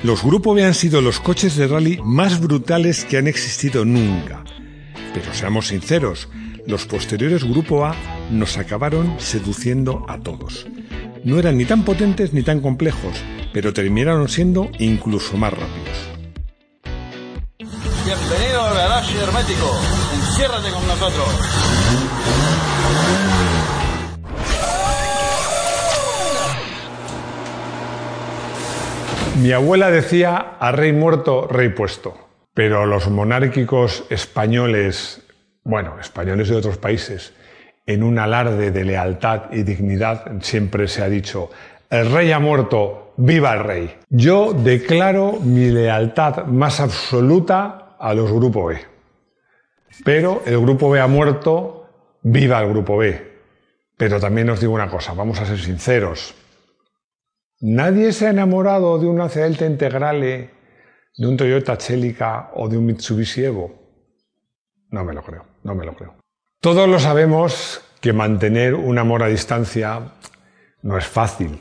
Los Grupo B han sido los coches de rally más brutales que han existido nunca. Pero seamos sinceros, los posteriores Grupo A nos acabaron seduciendo a todos. No eran ni tan potentes ni tan complejos, pero terminaron siendo incluso más rápidos. Bienvenido al garaje hermético. Enciérrate con nosotros. Mi abuela decía a rey muerto, rey puesto. Pero los monárquicos españoles, bueno, españoles de otros países, en un alarde de lealtad y dignidad, siempre se ha dicho, el rey ha muerto, viva el rey. Yo declaro mi lealtad más absoluta a los Grupo B. Pero el Grupo B ha muerto, viva el Grupo B. Pero también os digo una cosa, vamos a ser sinceros. Nadie se ha enamorado de un Lancia Delta Integrale, de un Toyota Celica o de un Mitsubishi Evo. No me lo creo, no me lo creo. Todos lo sabemos que mantener un amor a distancia no es fácil.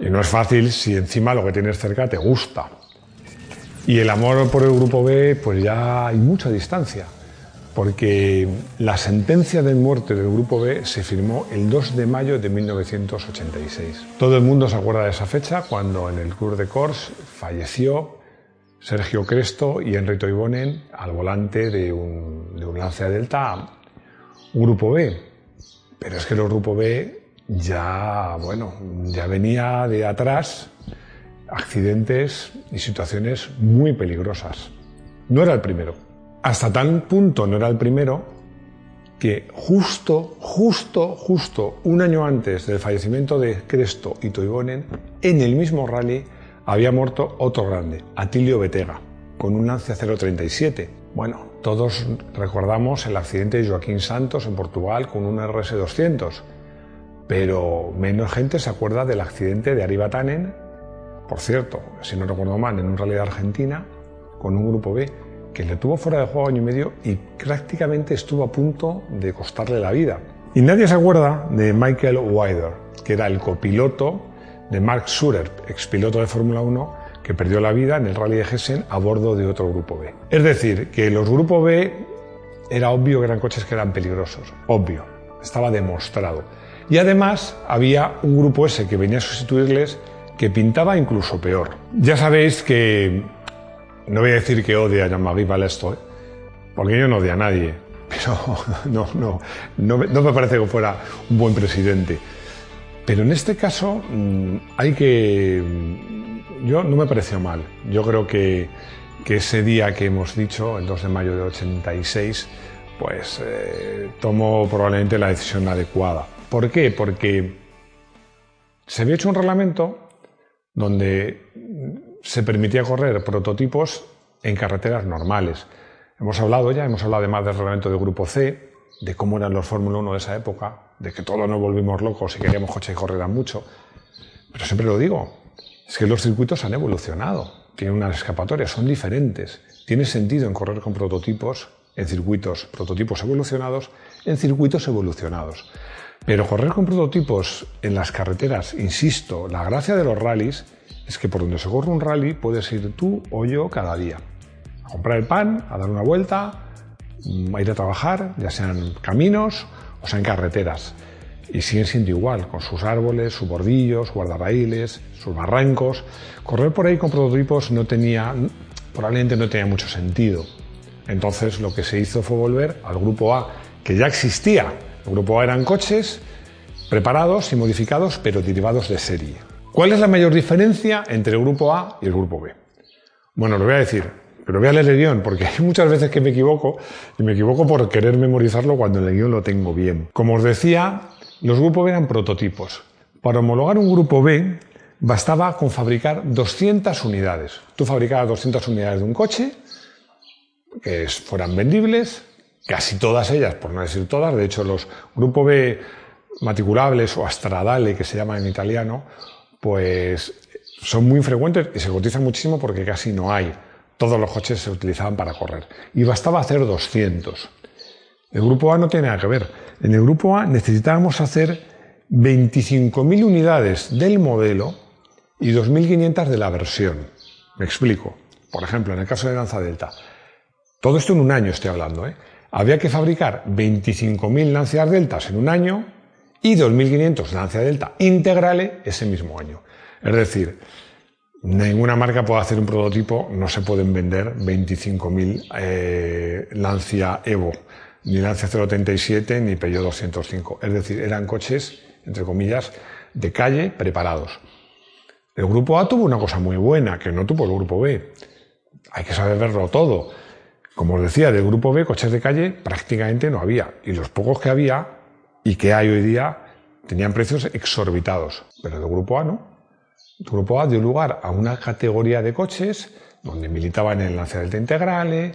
Y no es fácil si encima lo que tienes cerca te gusta. Y el amor por el grupo B, pues ya hay mucha distancia porque la sentencia de muerte del Grupo B se firmó el 2 de mayo de 1986. Todo el mundo se acuerda de esa fecha cuando en el Club de Cors falleció Sergio Cresto y Enrico Ibonen al volante de un, de Lancia Delta Grupo B. Pero es que el Grupo B ya, bueno, ya venía de atrás accidentes y situaciones muy peligrosas. No era el primero. Hasta tal punto no era el primero que justo, justo, justo un año antes del fallecimiento de Cresto y Toivonen, en el mismo rally había muerto otro grande, Atilio Betega, con un Lancia 037. Bueno, todos recordamos el accidente de Joaquín Santos en Portugal con un RS200, pero menos gente se acuerda del accidente de Arriba Tannen, por cierto, si no recuerdo mal, en un rally de Argentina, con un grupo B que le tuvo fuera de juego año y medio y prácticamente estuvo a punto de costarle la vida. Y nadie se acuerda de Michael Wider, que era el copiloto de Mark Surer, expiloto de Fórmula 1, que perdió la vida en el Rally de Hessen a bordo de otro grupo B. Es decir, que los grupos B era obvio que eran coches que eran peligrosos, obvio, estaba demostrado. Y además había un grupo S que venía a sustituirles que pintaba incluso peor. Ya sabéis que no voy a decir que odia a Jean-Marie Balesto, ¿eh? porque yo no odio a nadie, pero no, no, no, me parece que fuera un buen presidente. Pero en este caso mm, hay que... Mm, yo no me pareció mal. Yo creo que, que ese día que hemos dicho, el 2 de mayo de 86, pues eh, tomó probablemente la decisión adecuada. ¿Por qué? Porque se había hecho un reglamento donde se permitía correr prototipos en carreteras normales. Hemos hablado ya, hemos hablado además del reglamento del Grupo C, de cómo eran los Fórmula 1 de esa época, de que todos nos volvimos locos y queríamos coches que corrieran mucho. Pero siempre lo digo, es que los circuitos han evolucionado, tienen una escapatoria, son diferentes. Tiene sentido en correr con prototipos, en circuitos, prototipos evolucionados, en circuitos evolucionados. Pero correr con prototipos en las carreteras, insisto, la gracia de los rallies es que por donde se corre un rally puedes ir tú o yo cada día. A comprar el pan, a dar una vuelta, a ir a trabajar, ya sean caminos o sean carreteras. Y siguen siendo igual, con sus árboles, sus bordillos, guardarraíles, sus barrancos. Correr por ahí con prototipos no tenía, probablemente no tenía mucho sentido. Entonces lo que se hizo fue volver al grupo A, que ya existía. El grupo A eran coches preparados y modificados, pero derivados de serie. ¿Cuál es la mayor diferencia entre el grupo A y el grupo B? Bueno, lo voy a decir, pero voy a leer el guion, porque hay muchas veces que me equivoco, y me equivoco por querer memorizarlo cuando el guion lo tengo bien. Como os decía, los grupos B eran prototipos. Para homologar un grupo B, bastaba con fabricar 200 unidades. Tú fabricabas 200 unidades de un coche, que fueran vendibles, casi todas ellas, por no decir todas, de hecho los Grupo B matriculables o astradale, que se llama en italiano, pues son muy frecuentes y se cotizan muchísimo porque casi no hay. Todos los coches se utilizaban para correr. Y bastaba hacer 200. El grupo A no tiene nada que ver. En el grupo A necesitábamos hacer 25.000 unidades del modelo y 2.500 de la versión. Me explico. Por ejemplo, en el caso de Lanza Delta, todo esto en un año estoy hablando, ¿eh? había que fabricar 25.000 Lancia Deltas en un año y 2.500 Lancia Delta integrales ese mismo año. Es decir, ninguna marca puede hacer un prototipo, no se pueden vender 25.000 eh, Lancia Evo ni Lancia 037 ni Peugeot 205. Es decir, eran coches, entre comillas, de calle preparados. El grupo A tuvo una cosa muy buena, que no tuvo el grupo B. Hay que saber verlo todo. Como os decía, del grupo B, coches de calle prácticamente no había. Y los pocos que había, y que hay hoy día, tenían precios exorbitados. Pero del grupo A no. El grupo A dio lugar a una categoría de coches donde militaban el Lancia Delta Integrale,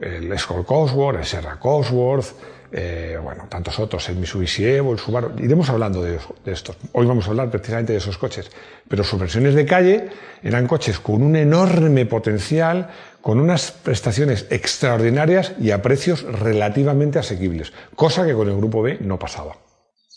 el Skoll Cosworth, el Serra Cosworth, eh, bueno, tantos otros, el Mitsubishi Evo, el Subaru. Iremos hablando de, de, estos. Hoy vamos a hablar precisamente de esos coches. Pero sus versiones de calle eran coches con un enorme potencial, con unas prestaciones extraordinarias y a precios relativamente asequibles, cosa que con el Grupo B no pasaba.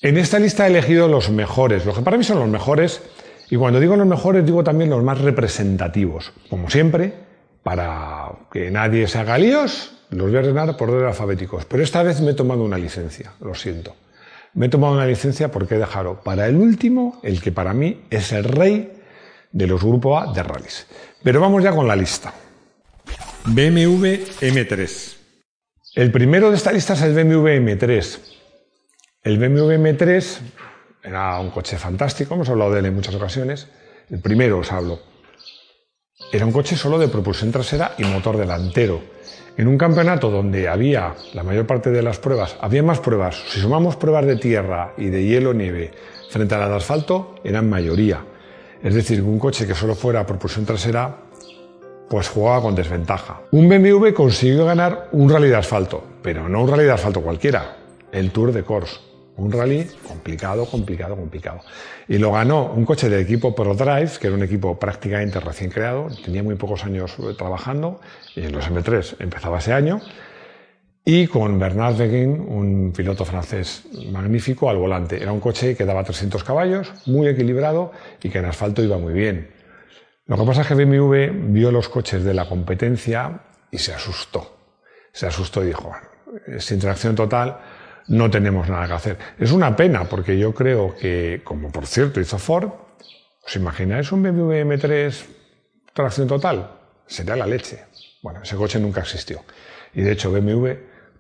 En esta lista he elegido los mejores, los que para mí son los mejores, y cuando digo los mejores digo también los más representativos. Como siempre, para que nadie se haga líos, los voy a ordenar por orden alfabéticos. Pero esta vez me he tomado una licencia, lo siento. Me he tomado una licencia porque he dejado para el último, el que para mí es el rey de los Grupo A de rallies. Pero vamos ya con la lista. BMW M3. El primero de esta lista es el BMW M3. El BMW M3 era un coche fantástico, hemos hablado de él en muchas ocasiones. El primero os hablo. Era un coche solo de propulsión trasera y motor delantero. En un campeonato donde había la mayor parte de las pruebas, había más pruebas. Si sumamos pruebas de tierra y de hielo nieve frente a las de asfalto, eran mayoría. Es decir, un coche que solo fuera propulsión trasera, pues jugaba con desventaja. Un BMW consiguió ganar un rally de asfalto, pero no un rally de asfalto cualquiera, el Tour de Corse. Un rally complicado, complicado, complicado. Y lo ganó un coche del equipo ProDrive, que era un equipo prácticamente recién creado, tenía muy pocos años eh, trabajando, y en los M3 empezaba ese año, y con Bernard Veguin, un piloto francés magnífico, al volante. Era un coche que daba 300 caballos, muy equilibrado y que en asfalto iba muy bien. Lo que pasa es que BMW vio los coches de la competencia y se asustó. Se asustó y dijo, sin tracción total, no tenemos nada que hacer. Es una pena porque yo creo que, como por cierto hizo Ford, ¿os imagináis un BMW M3 tracción total? Sería la leche. Bueno, ese coche nunca existió. Y de hecho BMW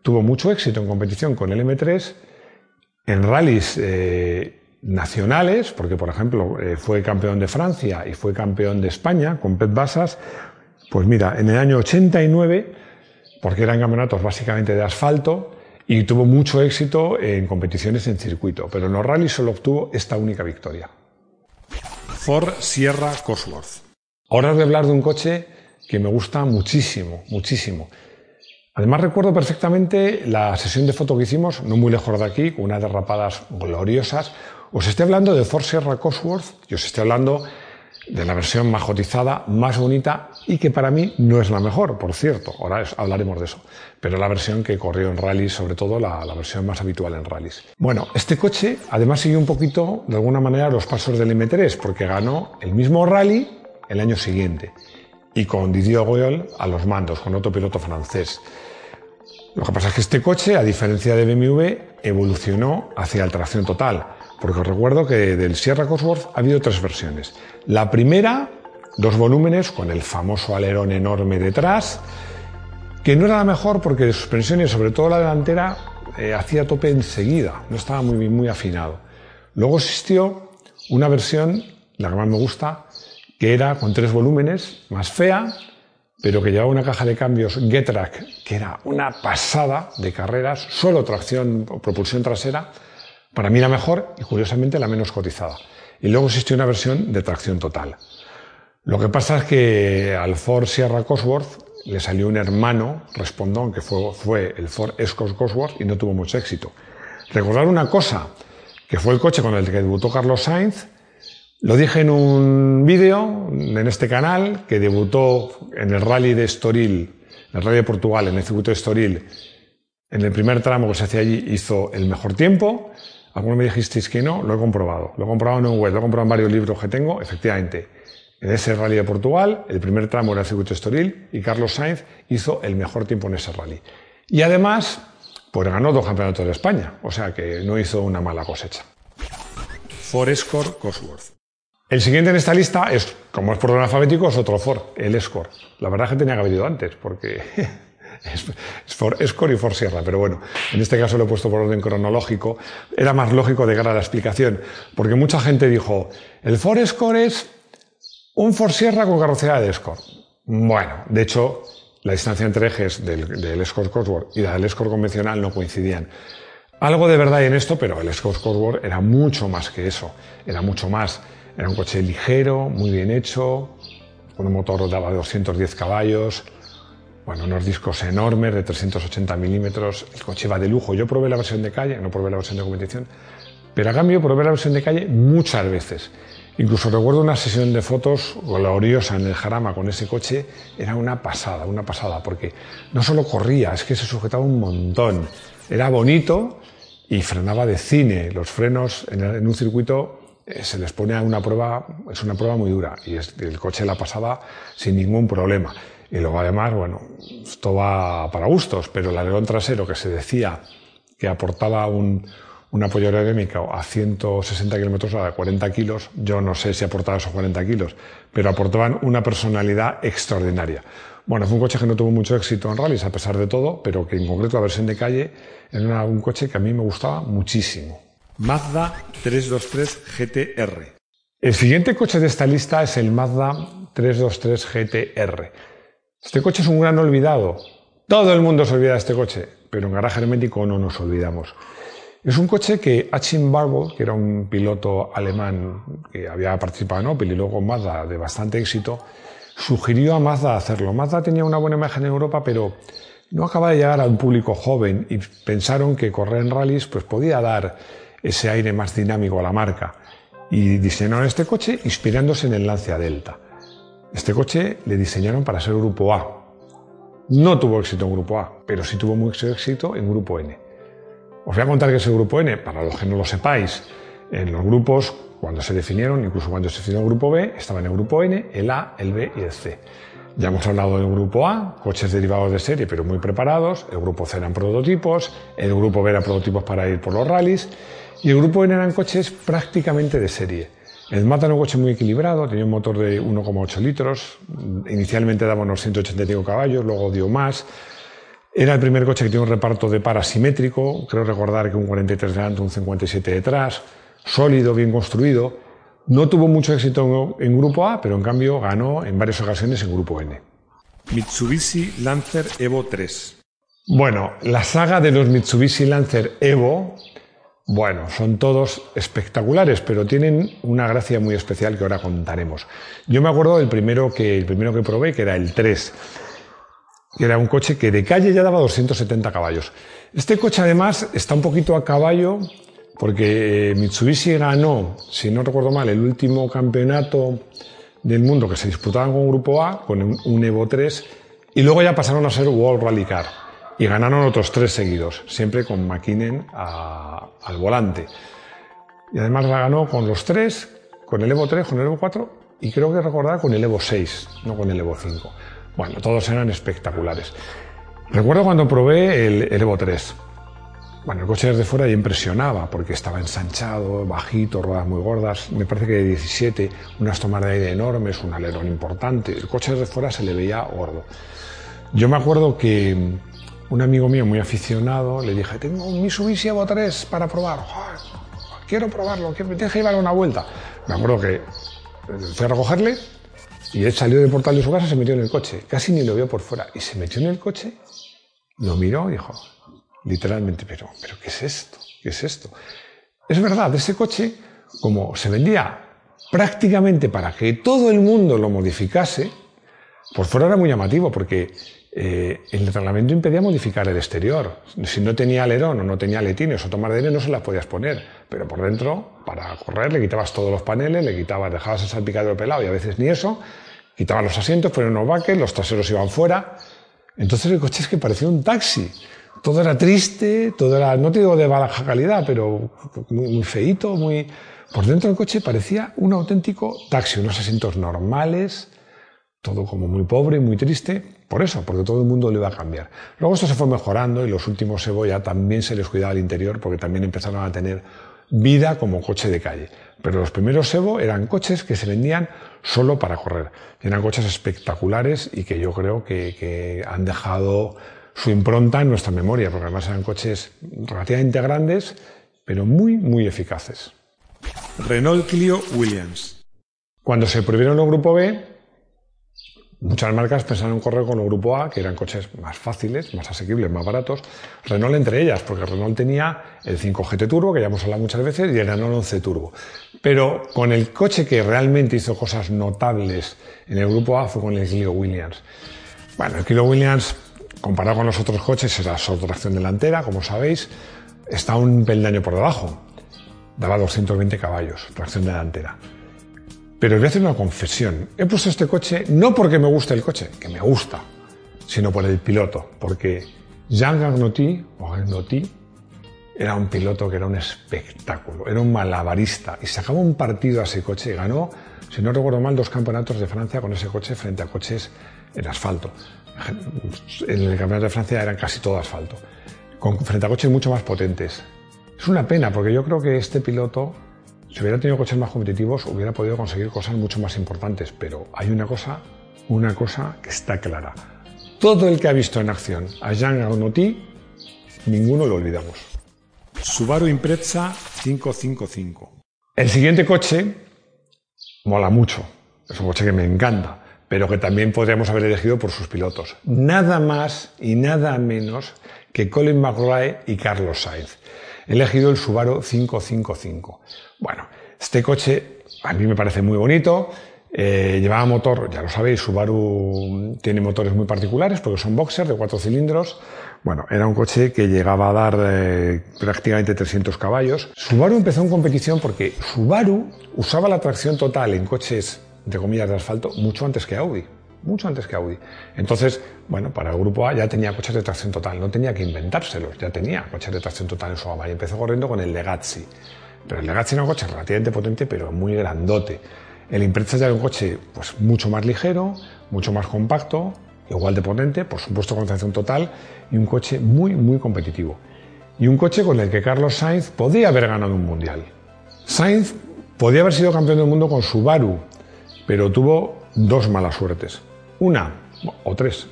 tuvo mucho éxito en competición con el M3 en rallies eh, nacionales, porque por ejemplo eh, fue campeón de Francia y fue campeón de España con Pet Basas. Pues mira, en el año 89, porque eran campeonatos básicamente de asfalto, y tuvo mucho éxito en competiciones en circuito, pero en los rallies solo obtuvo esta única victoria. Ford Sierra Cosworth. Ahora a hablar de un coche que me gusta muchísimo, muchísimo. Además recuerdo perfectamente la sesión de foto que hicimos, no muy lejos de aquí, con unas derrapadas gloriosas. Os estoy hablando de Sierra Cosworth y os estoy hablando de la versión más cotizada, más bonita y que para mí no es la mejor, por cierto, ahora hablaremos de eso, pero la versión que corrió en rallies, sobre todo la, versión más habitual en rallies. Bueno, este coche además siguió un poquito, de alguna manera, los pasos del M3, porque ganó el mismo rally el año siguiente y con Didier Goyol a los mandos, con otro piloto francés. Lo que pasa es que este coche, a diferencia de BMW, evolucionó hacia la tracción total porque os recuerdo que del Sierra Cosworth ha habido tres versiones. La primera, dos volúmenes con el famoso alerón enorme detrás, que no era la mejor porque de suspensiones, sobre todo la delantera, eh, hacía tope enseguida, no estaba muy, muy afinado. Luego existió una versión, la que más me gusta, que era con tres volúmenes, más fea, pero que llevaba una caja de cambios Getrack, que era una pasada de carreras, solo tracción o propulsión trasera, para mí la mejor y curiosamente la menos cotizada. y luego existió una versión de tracción total. Lo que pasa es que al Ford Sierra Cosworth le salió un hermano respondón que fue, fue el Ford Escort Cosworth y no tuvo mucho éxito. Recordar una cosa, que fue el coche con el que debutó Carlos Sainz, lo dije en un vídeo en este canal que debutó en el rally de Estoril, en el rally de Portugal, en el circuito de Estoril. En el primer tramo que se hacía allí hizo el mejor tiempo. Algunos me dijisteis que no, lo he comprobado. Lo he comprobado en un web, lo he comprobado en varios libros que tengo, efectivamente. En ese rally de Portugal, el primer tramo era el circuito Estoril y Carlos Sainz hizo el mejor tiempo en ese rally. Y además, pues ganó dos campeonatos de España, o sea que no hizo una mala cosecha. Ford Escort Cosworth. El siguiente en esta lista es, como es por orden alfabético, es otro Ford, el Escort. La verdad es que tenía que haber ido antes, porque es Ford Escort y Ford Sierra, pero bueno, en este caso lo he puesto por orden cronológico. Era más lógico cara a la explicación, porque mucha gente dijo, el Ford Escort es un Ford Sierra con carrocería de Escort. Bueno, de hecho, la distancia entre ejes del, Escort Cosworth y la del Escort convencional no coincidían. Algo de verdad en esto, pero el Escort Cosworth era mucho más que eso. Era mucho más. Era un coche ligero, muy bien hecho, con un motor daba 210 caballos, bueno, unos discos enormes de 380 milímetros. El coche va de lujo. Yo probé la versión de calle, no probé la versión de competición, pero a cambio probé la versión de calle muchas veces. Incluso recuerdo una sesión de fotos gloriosa en el Jarama con ese coche, era una pasada, una pasada, porque no solo corría, es que se sujetaba un montón. Era bonito y frenaba de cine. Los frenos en, un circuito eh, se les pone a una prueba, es una prueba muy dura y el coche la pasaba sin ningún problema. Y luego además, bueno, esto va para gustos, pero el alerón trasero que se decía que aportaba un, un apoyo aerodinámico a 160 kilómetros a 40 kilos, yo no sé si aportaba esos 40 kilos, pero aportaban una personalidad extraordinaria. Bueno, fue un coche que no tuvo mucho éxito en rallies a pesar de todo, pero que en concreto la versión de calle era un coche que a mí me gustaba muchísimo. Mazda 323 GTR. El siguiente coche de esta lista es el Mazda 323 GTR. Este coche es un gran olvidado. Todo el mundo se olvida de este coche, pero en garaje hermético no nos olvidamos. Es un coche que Achim Barbo, que era un piloto alemán que había participado en Opel y luego Mazda de bastante éxito, sugirió a Mazda hacerlo. Mazda tenía una buena imagen en Europa, pero no acaba de llegar a un público joven y pensaron que correr en rallies pues, podía dar ese aire más dinámico a la marca. Y diseñaron este coche inspirándose en el Lancia Delta. Este coche le diseñaron para ser Grupo A. No tuvo éxito en Grupo A, pero sí tuvo mucho éxito en Grupo N. Os voy a contar que es el grupo N, para los que no lo sepáis. En los grupos, cuando se definieron, incluso cuando se definió el grupo B, estaban el grupo N, el A, el B y el C. Ya hemos hablado del grupo A, coches derivados de serie pero muy preparados, el grupo C eran prototipos, el grupo B eran prototipos para ir por los rallies y el grupo N eran coches prácticamente de serie. El Mazda era un coche muy equilibrado, tenía un motor de 1,8 litros, inicialmente daba unos 185 caballos, luego dio más, era el primer coche que tiene un reparto de par asimétrico, creo recordar que un 43 delante, un 57 detrás, sólido, bien construido. No tuvo mucho éxito en Grupo A, pero en cambio ganó en varias ocasiones en Grupo N. Mitsubishi Lancer Evo 3. Bueno, la saga de los Mitsubishi Lancer Evo, bueno, son todos espectaculares, pero tienen una gracia muy especial que ahora contaremos. Yo me acuerdo del primero que, el primero que probé, que era el 3 era un coche que de calle ya daba 270 caballos. Este coche además está un poquito a caballo porque Mitsubishi ganó, si no recuerdo mal, el último campeonato del mundo que se disputaba con Grupo A, con un Evo 3, y luego ya pasaron a ser World Rally Car. Y ganaron otros tres seguidos, siempre con McKinnon al volante. Y además la ganó con los tres, con el Evo 3, con el Evo 4 y creo que recordar con el Evo 6, no con el Evo 5. Bueno, todos eran espectaculares. Recuerdo cuando probé el, Evo 3. Bueno, el coche desde fuera ya impresionaba porque estaba ensanchado, bajito, ruedas muy gordas, me parece que de 17, unas tomas de aire enormes, un alerón importante. El coche desde fuera se le veía gordo. Yo me acuerdo que un amigo mío muy aficionado le dije, tengo un Mitsubishi Evo 3 para probar. Quiero probarlo, me tienes que llevar una vuelta. Me acuerdo que fui a recogerle y él salió del portal de su casa se metió en el coche. Casi ni lo vio por fuera. Y se metió en el coche, lo miró y dijo, literalmente, pero, pero ¿qué es esto? ¿Qué es esto? Es verdad, ese coche, como se vendía prácticamente para que todo el mundo lo modificase, por fuera era muy llamativo porque eh, el reglamento impedía modificar el exterior. Si no tenía alerón o no tenía letines o tomar de aire no se las podías poner. Pero por dentro, para correr, le quitabas todos los paneles, le quitabas, dejabas el salpicadero pelado y a veces ni eso, quitabas los asientos, ponían unos baques, los traseros iban fuera. Entonces el coche es que parecía un taxi. Todo era triste, todo era, no te digo de baja calidad, pero muy, muy feíto, muy... Por dentro del coche parecía un auténtico taxi, unos asientos normales, todo como muy pobre, muy triste, por eso, porque todo el mundo lo iba a cambiar. Luego esto se fue mejorando y los últimos ya también se les cuidaba el interior porque también empezaron a tener vida como coche de calle. Pero los primeros Evo eran coches que se vendían solo para correr. eran coches espectaculares y que yo creo que, que han dejado su impronta en nuestra memoria, porque además eran coches relativamente grandes, pero muy, muy eficaces. Renault Clio Williams. Cuando se prohibieron los Grupo B, Muchas marcas pensaron en correr con el grupo A, que eran coches más fáciles, más asequibles, más baratos. Renault entre ellas, porque Renault tenía el 5 GT Turbo, que ya hemos hablado muchas veces, y el Renault 11 Turbo. Pero con el coche que realmente hizo cosas notables en el grupo A fue con el Clio Williams. Bueno, el Clio Williams, comparado con los otros coches, era solo tracción delantera, como sabéis, está un peldaño por debajo. Daba 220 caballos, tracción delantera. Pero voy a hacer una confesión. He puesto este coche no porque me guste el coche, que me gusta, sino por el piloto. Porque Jean Garnotti, o Garnotti, era un piloto que era un espectáculo, era un malabarista y sacaba un partido a ese coche y ganó, si no recuerdo mal, dos campeonatos de Francia con ese coche frente a coches en asfalto. En el campeonato de Francia eran casi todo asfalto, con, frente a coches mucho más potentes. Es una pena porque yo creo que este piloto si hubiera tenido coches más competitivos, hubiera podido conseguir cosas mucho más importantes, pero hay una cosa, una cosa que está clara. Todo el que ha visto en acción a Jean Arnauty, ninguno lo olvidamos. Subaru Impreza 555. El siguiente coche mola mucho. Es un coche que me encanta, pero que también podríamos haber elegido por sus pilotos. Nada más y nada menos que Colin McRae y Carlos Sainz. He elegido el Subaru 555. Bueno, este coche a mí me parece muy bonito. Eh, llevaba motor, ya lo sabéis, Subaru tiene motores muy particulares porque son boxers de cuatro cilindros. Bueno, era un coche que llegaba a dar eh, prácticamente 300 caballos. Subaru empezó en competición porque Subaru usaba la tracción total en coches, entre comillas, de asfalto mucho antes que Audi mucho antes que Audi. Entonces, bueno, para el grupo A ya tenía coches de tracción total, no tenía que inventárselos, ya tenía coches de tracción total en su gama y empezó corriendo con el Legazzi. Pero el Legazzi era un coche relativamente potente, pero muy grandote. El Impreza ya era un coche pues, mucho más ligero, mucho más compacto, igual de potente, por supuesto con tracción total, y un coche muy, muy competitivo. Y un coche con el que Carlos Sainz podía haber ganado un mundial. Sainz podía haber sido campeón del mundo con Subaru, pero tuvo dos malas suertes. Una, o tres.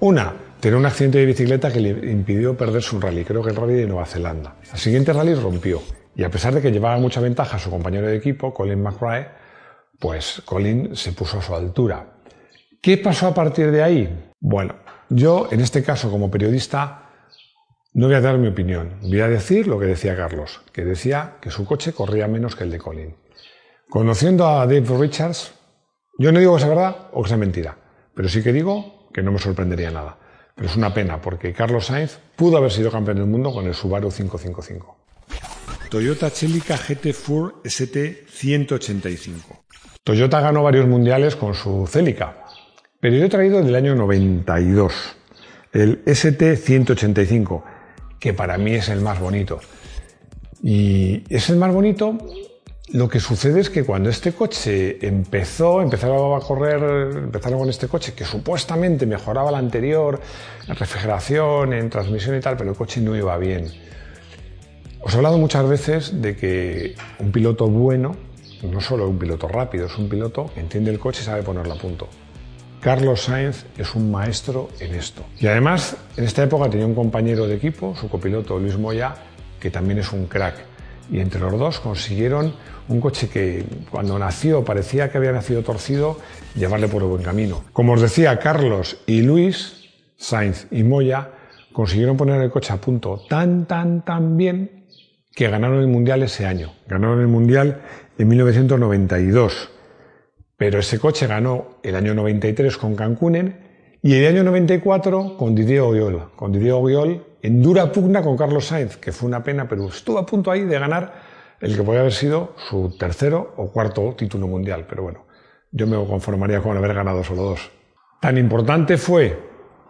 Una, tenía un accidente de bicicleta que le impidió perder su rally, creo que el rally de Nueva Zelanda. El siguiente rally rompió. Y a pesar de que llevaba mucha ventaja su compañero de equipo, Colin McRae, pues Colin se puso a su altura. ¿Qué pasó a partir de ahí? Bueno, yo en este caso como periodista no voy a dar mi opinión, voy a decir lo que decía Carlos, que decía que su coche corría menos que el de Colin. Conociendo a Dave Richards, yo no digo que sea verdad o que sea mentira, pero sí que digo que no me sorprendería nada. Pero es una pena porque Carlos Sainz pudo haber sido campeón del mundo con el Subaru 555. Toyota Celica GT4 ST 185. Toyota ganó varios mundiales con su Celica, pero yo he traído del año 92 el ST 185, que para mí es el más bonito. Y es el más bonito lo que sucede es que cuando este coche empezó, empezaron a correr, empezaron con este coche que supuestamente mejoraba el anterior, en refrigeración, en transmisión y tal, pero el coche no iba bien. Os he hablado muchas veces de que un piloto bueno no solo un piloto rápido, es un piloto que entiende el coche y sabe ponerlo a punto. Carlos Sainz es un maestro en esto. Y además, en esta época tenía un compañero de equipo, su copiloto Luis Moya, que también es un crack y entre los dos consiguieron un coche que cuando nació parecía que había nacido torcido, llevarle por el buen camino. Como os decía, Carlos y Luis, Sainz y Moya, consiguieron poner el coche a punto tan, tan, tan bien que ganaron el Mundial ese año. Ganaron el Mundial en 1992. Pero ese coche ganó el año 93 con Cancún y el año 94 con Didier Oyol. Con Didier Oyol en dura pugna con Carlos Sainz, que fue una pena, pero estuvo a punto ahí de ganar el que podía haber sido su tercero o cuarto título mundial. Pero bueno, yo me conformaría con haber ganado solo dos. Tan importante fue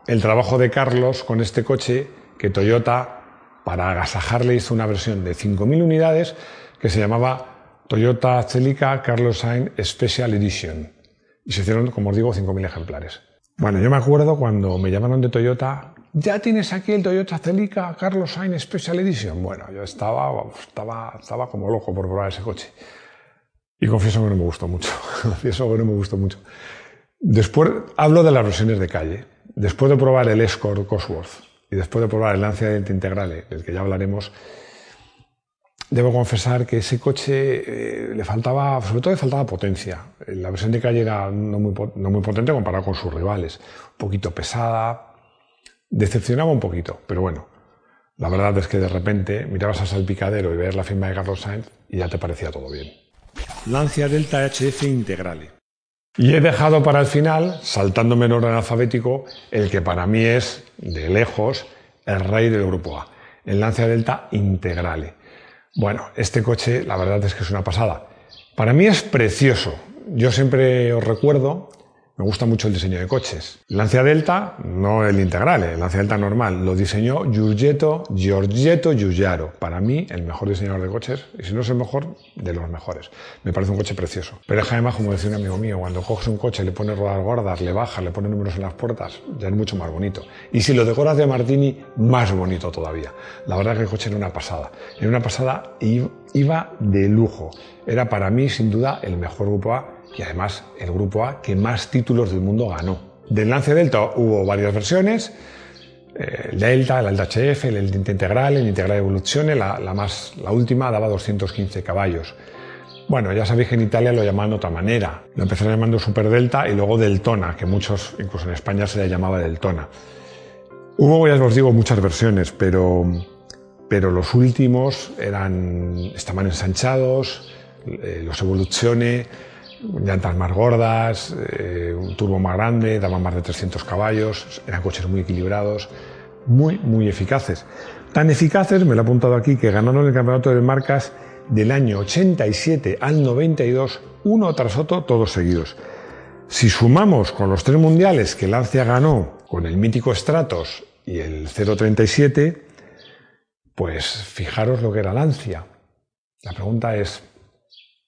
el trabajo de Carlos con este coche que Toyota, para agasajarle, hizo una versión de 5.000 unidades que se llamaba Toyota Celica Carlos Sainz Special Edition. Y se hicieron, como os digo, 5.000 ejemplares. Bueno, yo me acuerdo cuando me llamaron de Toyota, ya tienes aquí el Toyota Celica Carlos Sainz Special Edition. Bueno, yo estaba, estaba, estaba como loco por probar ese coche. Y confieso que no me gustó mucho. confieso que no me gustó mucho. Después hablo de las versiones de calle. Después de probar el Escort Cosworth y después de probar el Lancia Integrale, del que ya hablaremos, debo confesar que ese coche eh, le faltaba, sobre todo le faltaba potencia. La versión de calle era no muy, no muy potente comparado con sus rivales. Un poquito pesada, decepcionaba un poquito, pero bueno. La verdad es que de repente mirabas al salpicadero y ver la firma de Carlos Sainz y ya te parecía todo bien. Lancia Delta HF Integrale. Y he dejado para el final, saltándome en orden alfabético, el que para mí es, de lejos, el rey del grupo A, el Lancia Delta Integrale. Bueno, este coche la verdad es que es una pasada. Para mí es precioso. Yo siempre os recuerdo me gusta mucho el diseño de coches. Lancia Delta, no el integral, el Lancia Delta normal, lo diseñó Giorgetto, Giorgetto Giugiaro. Para mí, el mejor diseñador de coches, y si no es el mejor, de los mejores. Me parece un coche precioso. Pero es además, como decía un amigo mío, cuando coges un coche, le pones ruedas gordas, le bajas, le pones números en las puertas, ya es mucho más bonito. Y si lo decoras de Martini, más bonito todavía. La verdad que el coche era una pasada. Era una pasada y iba de lujo. Era para mí, sin duda, el mejor grupo A y además el grupo A que más títulos del mundo ganó. Del Lance Delta hubo varias versiones, el Delta, el Alta HF, el Delta Integral, el Integral Evoluzione, la, la, más, la última daba 215 caballos. Bueno, ya sabéis que en Italia lo llamaban de otra manera. Lo empezaron llamando Super Delta y luego Deltona, que muchos, incluso en España se le llamaba Deltona. Hubo, ya os digo, muchas versiones, pero, pero los últimos eran, estaban ensanchados, eh, los Evoluzione, llantas más gordas, eh, un turbo más grande, daban más de 300 caballos, eran coches muy equilibrados, muy, muy eficaces. Tan eficaces, me lo he apuntado aquí, que ganaron el campeonato de marcas del año 87 al 92, uno tras otro, todos seguidos. Si sumamos con los tres mundiales que Lancia ganó con el mítico Stratos y el 037, pues fijaros lo que era Lancia. La pregunta es,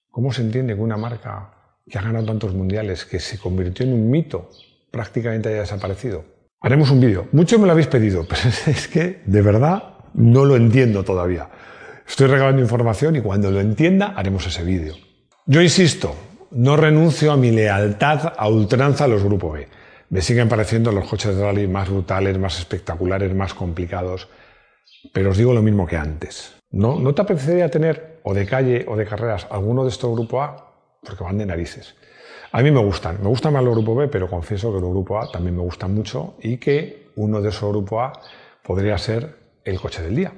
¿cómo se entiende que una marca que ha ganado tantos mundiales, que se convirtió en un mito, prácticamente haya desaparecido. Haremos un vídeo. Mucho me lo habéis pedido, pero es que de verdad no lo entiendo todavía. Estoy regalando información y cuando lo entienda haremos ese vídeo. Yo insisto, no renuncio a mi lealtad a ultranza a los Grupo B. Me siguen pareciendo los coches de rally más brutales, más espectaculares, más complicados. Pero os digo lo mismo que antes. ¿No, ¿No te apetecería tener, o de calle o de carreras, alguno de estos Grupo A? Porque van de narices. A mí me gustan, me gustan más los grupo B, pero confieso que los grupo A también me gustan mucho y que uno de esos grupo A podría ser el coche del día.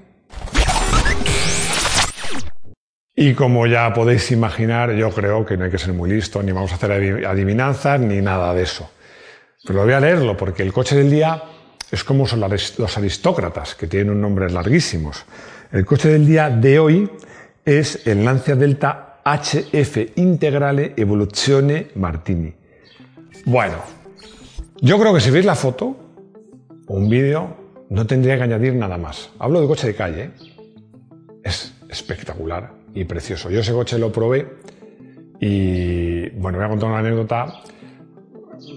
Y como ya podéis imaginar, yo creo que no hay que ser muy listo, ni vamos a hacer adivinanzas, ni nada de eso. Pero voy a leerlo, porque el coche del día es como son los aristócratas, que tienen un nombre larguísimos. El coche del día de hoy es el Lancia Delta HF Integrale Evoluzione Martini. Bueno, yo creo que si veis la foto o un vídeo, no tendría que añadir nada más. Hablo de coche de calle. ¿eh? Es espectacular y precioso. Yo ese coche lo probé y, bueno, voy a contar una anécdota.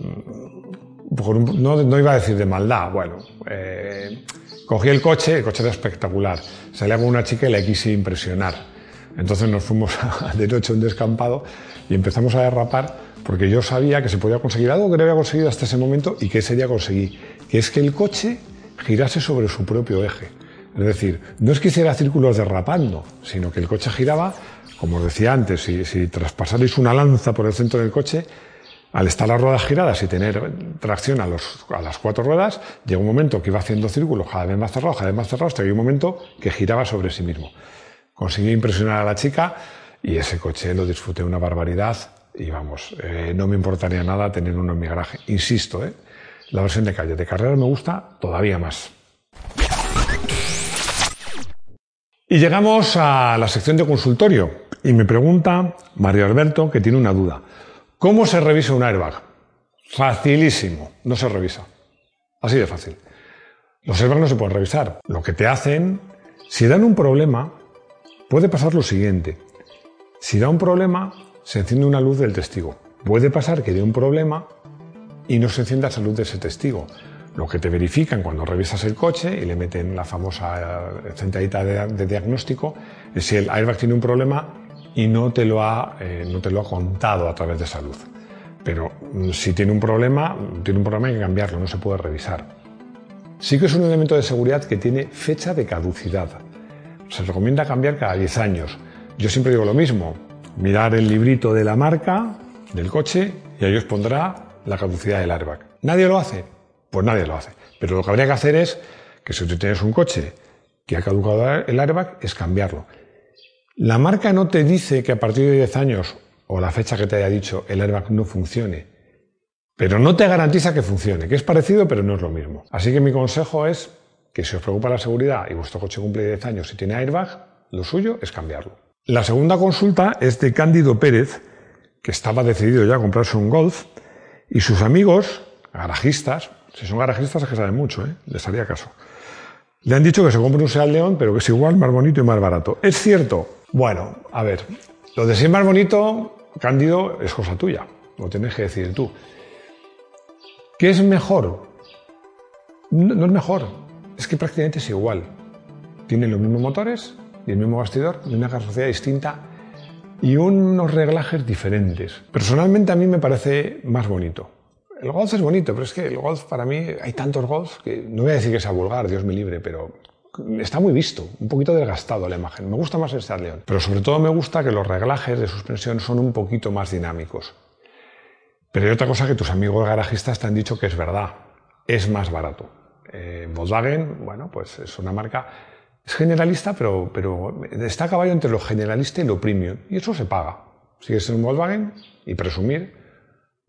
Mm, no, iba a decir de maldad, bueno. Eh, cogí el coche, el coche era espectacular. Salía con una chica y la quise impresionar entonces nos fuimos de noche a un descampado y empezamos a derrapar porque yo sabía que se podía conseguir algo que no había conseguido hasta ese momento y que ese día conseguí, que es que el coche girase sobre su propio eje. Es decir, no es que hiciera círculos derrapando, sino que el coche giraba, como os decía antes, si, si traspasarais una lanza por el centro del coche, al estar las ruedas giradas y tener tracción a, las cuatro ruedas, llegó un momento que iba haciendo círculos cada vez más cerrados, cada vez más cerrados, hasta que un momento que giraba sobre sí mismo. Conseguí impresionar a la chica y ese coche lo disfruté una barbaridad y vamos, eh, no me importaría nada tener uno en mi garaje. Insisto, ¿eh? la versión de calle de carrera me gusta todavía más. Y llegamos a la sección de consultorio y me pregunta Mario Alberto que tiene una duda. ¿Cómo se revisa un airbag? Facilísimo, no se revisa. Así de fácil. Los airbags no se pueden revisar. Lo que te hacen, si dan un problema, puede pasar lo siguiente. Si da un problema, se enciende una luz del testigo. Puede pasar que dé un problema y no se encienda esa luz de ese testigo. Lo que te verifican cuando revisas el coche y le meten la famosa eh, centralita de, diagnóstico es si el airbag tiene un problema y no te, lo ha, eh, no te lo ha contado a través de esa luz. Pero mm, si tiene un problema, tiene un problema hay que cambiarlo, no se puede revisar. Sí que es un elemento de seguridad que tiene fecha de caducidad. Se recomienda cambiar cada 10 años. Yo siempre digo lo mismo, mirar el librito de la marca del coche y ahí os pondrá la caducidad del airbag. ¿Nadie lo hace? Pues nadie lo hace. Pero lo que habría que hacer es que si tú tienes un coche que ha caducado el airbag, es cambiarlo. La marca no te dice que a partir de 10 años o la fecha que te haya dicho el airbag no funcione, pero no te garantiza que funcione, que es parecido pero no es lo mismo. Así que mi consejo es que si os preocupa la seguridad y vuestro coche cumple 10 años y tiene airbag, lo suyo es cambiarlo. La segunda consulta es de Cándido Pérez, que estaba decidido ya a comprarse un Golf, y sus amigos, garajistas, si son garajistas es que saben mucho, ¿eh? les haría caso. Le han dicho que se compre un Seat León, pero que es igual, más bonito y más barato. ¿Es cierto? Bueno, a ver, lo de ser más bonito, Cándido, es cosa tuya. Lo tienes que decir tú. ¿Qué es mejor? No es mejor. Es que prácticamente es igual. Tienen los mismos motores y el mismo bastidor y una carrocería distinta y unos reglajes diferentes. Personalmente a mí me parece más bonito. El golf es bonito, pero es que el golf para mí hay tantos golf que no voy a decir que sea vulgar, Dios me libre, pero está muy visto, un poquito desgastado la imagen. Me gusta más el León, pero sobre todo me gusta que los reglajes de suspensión son un poquito más dinámicos. Pero hay otra cosa que tus amigos garajistas te han dicho que es verdad, es más barato. Eh, Volkswagen, bueno, pues es una marca es generalista, pero, pero está a caballo entre lo generalista y lo premium. Y eso se paga. Si es un Volkswagen y presumir,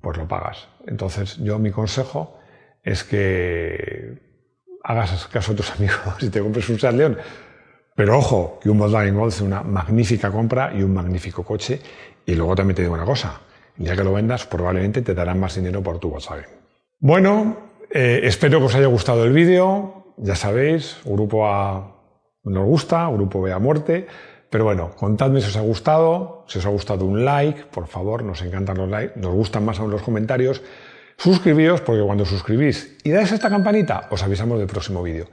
pues lo pagas. Entonces, yo mi consejo es que hagas caso a tus amigos y te compres un Seat León. Pero ojo, que un Volkswagen Golf es una magnífica compra y un magnífico coche. Y luego también te digo una cosa, día que lo vendas probablemente te darán más dinero por tu Volkswagen. Bueno, eh, espero que os haya gustado el vídeo. Ya sabéis, Grupo A nos gusta, Grupo B a muerte. Pero bueno, contadme si os ha gustado, si os ha gustado un like, por favor, nos encantan los likes, nos gustan más aún los comentarios. Suscribíos, porque cuando suscribís y dais esta campanita, os avisamos del próximo vídeo.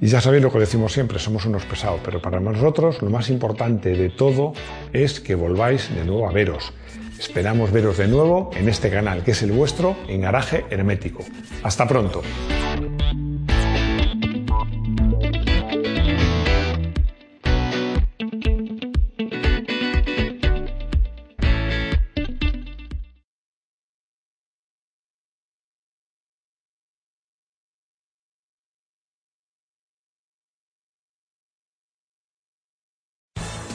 Y ya sabéis lo que decimos siempre, somos unos pesados, pero para nosotros lo más importante de todo es que volváis de nuevo a veros. Esperamos veros de nuevo en este canal, que es el vuestro, en Garaje Hermético. Hasta pronto.